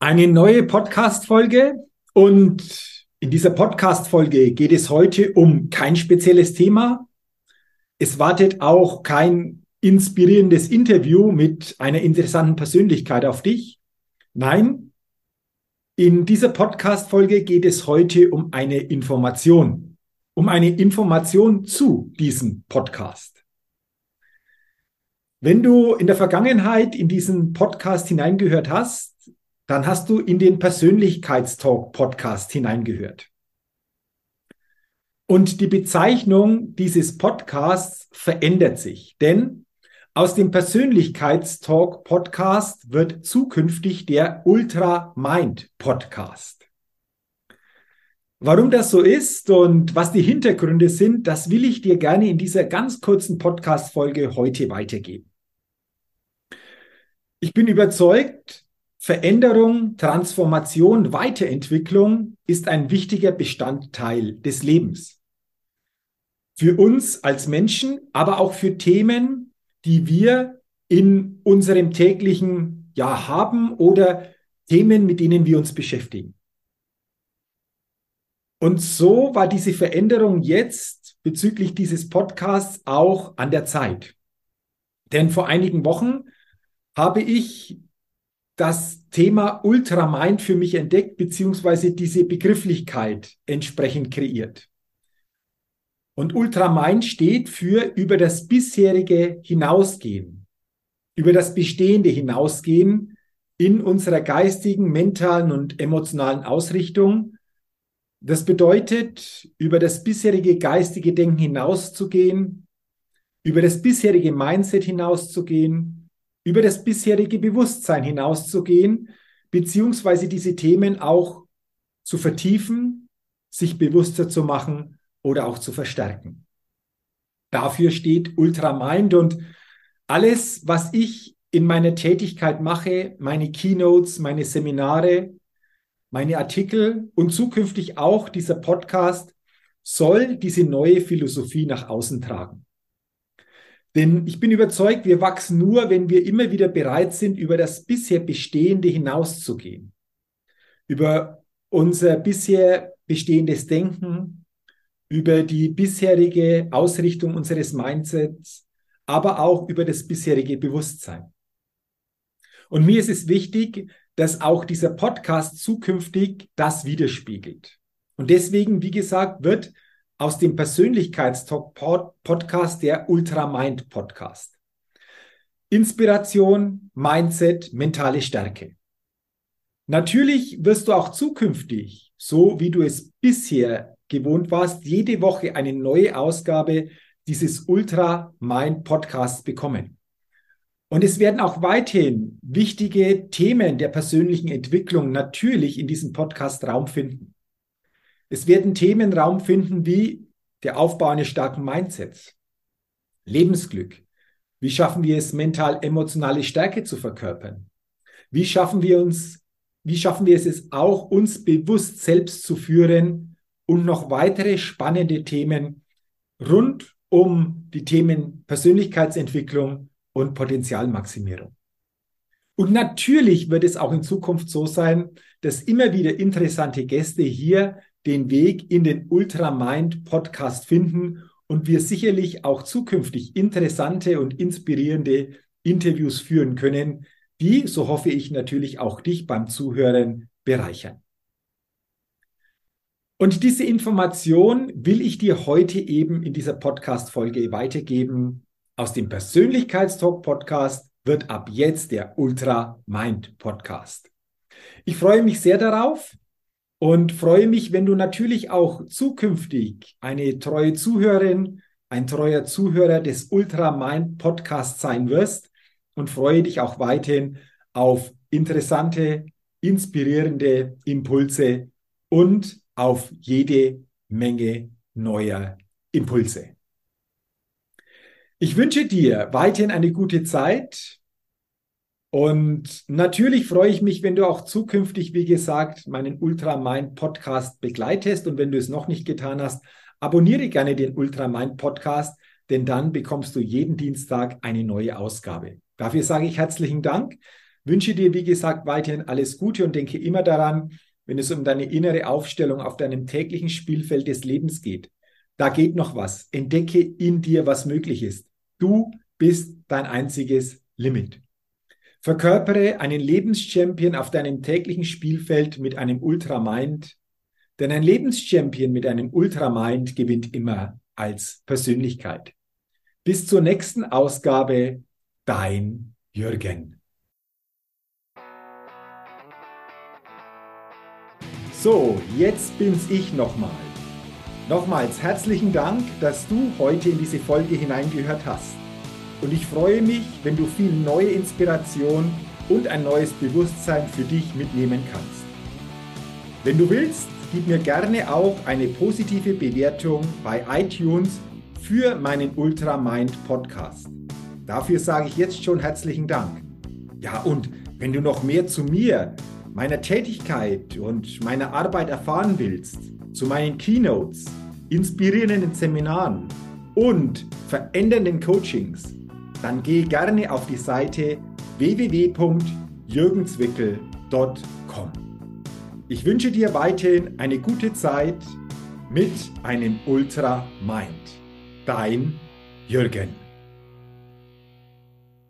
Eine neue Podcast-Folge und in dieser Podcast-Folge geht es heute um kein spezielles Thema. Es wartet auch kein inspirierendes Interview mit einer interessanten Persönlichkeit auf dich. Nein, in dieser Podcast-Folge geht es heute um eine Information, um eine Information zu diesem Podcast. Wenn du in der Vergangenheit in diesen Podcast hineingehört hast, dann hast du in den Persönlichkeitstalk-Podcast hineingehört. Und die Bezeichnung dieses Podcasts verändert sich, denn aus dem Persönlichkeitstalk Podcast wird zukünftig der Ultra Mind Podcast. Warum das so ist und was die Hintergründe sind, das will ich dir gerne in dieser ganz kurzen Podcast Folge heute weitergeben. Ich bin überzeugt, Veränderung, Transformation, Weiterentwicklung ist ein wichtiger Bestandteil des Lebens. Für uns als Menschen, aber auch für Themen, die wir in unserem täglichen Jahr haben oder Themen, mit denen wir uns beschäftigen. Und so war diese Veränderung jetzt bezüglich dieses Podcasts auch an der Zeit. Denn vor einigen Wochen habe ich das Thema Ultramind für mich entdeckt, beziehungsweise diese Begrifflichkeit entsprechend kreiert. Und Ultramind steht für über das bisherige hinausgehen, über das Bestehende hinausgehen in unserer geistigen, mentalen und emotionalen Ausrichtung. Das bedeutet, über das bisherige geistige Denken hinauszugehen, über das bisherige Mindset hinauszugehen, über das bisherige Bewusstsein hinauszugehen, beziehungsweise diese Themen auch zu vertiefen, sich bewusster zu machen oder auch zu verstärken. Dafür steht Ultramind und alles, was ich in meiner Tätigkeit mache, meine Keynotes, meine Seminare, meine Artikel und zukünftig auch dieser Podcast, soll diese neue Philosophie nach außen tragen. Denn ich bin überzeugt, wir wachsen nur, wenn wir immer wieder bereit sind, über das bisher Bestehende hinauszugehen. Über unser bisher bestehendes Denken, über die bisherige Ausrichtung unseres Mindsets, aber auch über das bisherige Bewusstsein. Und mir ist es wichtig, dass auch dieser Podcast zukünftig das widerspiegelt. Und deswegen, wie gesagt, wird aus dem Persönlichkeitstalk-Podcast, der Ultramind-Podcast. Inspiration, Mindset, mentale Stärke. Natürlich wirst du auch zukünftig, so wie du es bisher gewohnt warst, jede Woche eine neue Ausgabe dieses Ultra Mind Podcasts bekommen. Und es werden auch weiterhin wichtige Themen der persönlichen Entwicklung natürlich in diesem Podcast Raum finden. Es werden Themen Raum finden wie der Aufbau eines starken Mindsets, Lebensglück. Wie schaffen wir es, mental-emotionale Stärke zu verkörpern? Wie schaffen wir uns wie schaffen wir es auch, uns bewusst selbst zu führen und noch weitere spannende Themen rund um die Themen Persönlichkeitsentwicklung und Potenzialmaximierung. Und natürlich wird es auch in Zukunft so sein, dass immer wieder interessante Gäste hier den Weg in den Ultramind Podcast finden und wir sicherlich auch zukünftig interessante und inspirierende Interviews führen können, die, so hoffe ich, natürlich auch dich beim Zuhören bereichern. Und diese Information will ich dir heute eben in dieser Podcast-Folge weitergeben. Aus dem Persönlichkeitstalk-Podcast wird ab jetzt der Ultra Mind Podcast. Ich freue mich sehr darauf und freue mich, wenn du natürlich auch zukünftig eine treue Zuhörerin, ein treuer Zuhörer des Ultra Mind Podcasts sein wirst und freue dich auch weiterhin auf interessante, inspirierende Impulse und auf jede Menge neuer Impulse. Ich wünsche dir weiterhin eine gute Zeit und natürlich freue ich mich, wenn du auch zukünftig, wie gesagt, meinen Ultramind Podcast begleitest und wenn du es noch nicht getan hast, abonniere gerne den Ultramind Podcast, denn dann bekommst du jeden Dienstag eine neue Ausgabe. Dafür sage ich herzlichen Dank, wünsche dir, wie gesagt, weiterhin alles Gute und denke immer daran, wenn es um deine innere Aufstellung auf deinem täglichen Spielfeld des Lebens geht. Da geht noch was. Entdecke in dir, was möglich ist. Du bist dein einziges Limit. Verkörpere einen Lebenschampion auf deinem täglichen Spielfeld mit einem Ultramind, denn ein Lebenschampion mit einem Ultramind gewinnt immer als Persönlichkeit. Bis zur nächsten Ausgabe, dein Jürgen. So, jetzt bin's ich nochmal. Nochmals herzlichen Dank, dass du heute in diese Folge hineingehört hast. Und ich freue mich, wenn du viel neue Inspiration und ein neues Bewusstsein für dich mitnehmen kannst. Wenn du willst, gib mir gerne auch eine positive Bewertung bei iTunes für meinen Ultra Mind Podcast. Dafür sage ich jetzt schon herzlichen Dank. Ja, und wenn du noch mehr zu mir meiner Tätigkeit und meiner Arbeit erfahren willst, zu meinen Keynotes, inspirierenden Seminaren und verändernden Coachings, dann geh gerne auf die Seite www.jürgenswickel.com. Ich wünsche dir weiterhin eine gute Zeit mit einem Ultra Mind. Dein Jürgen.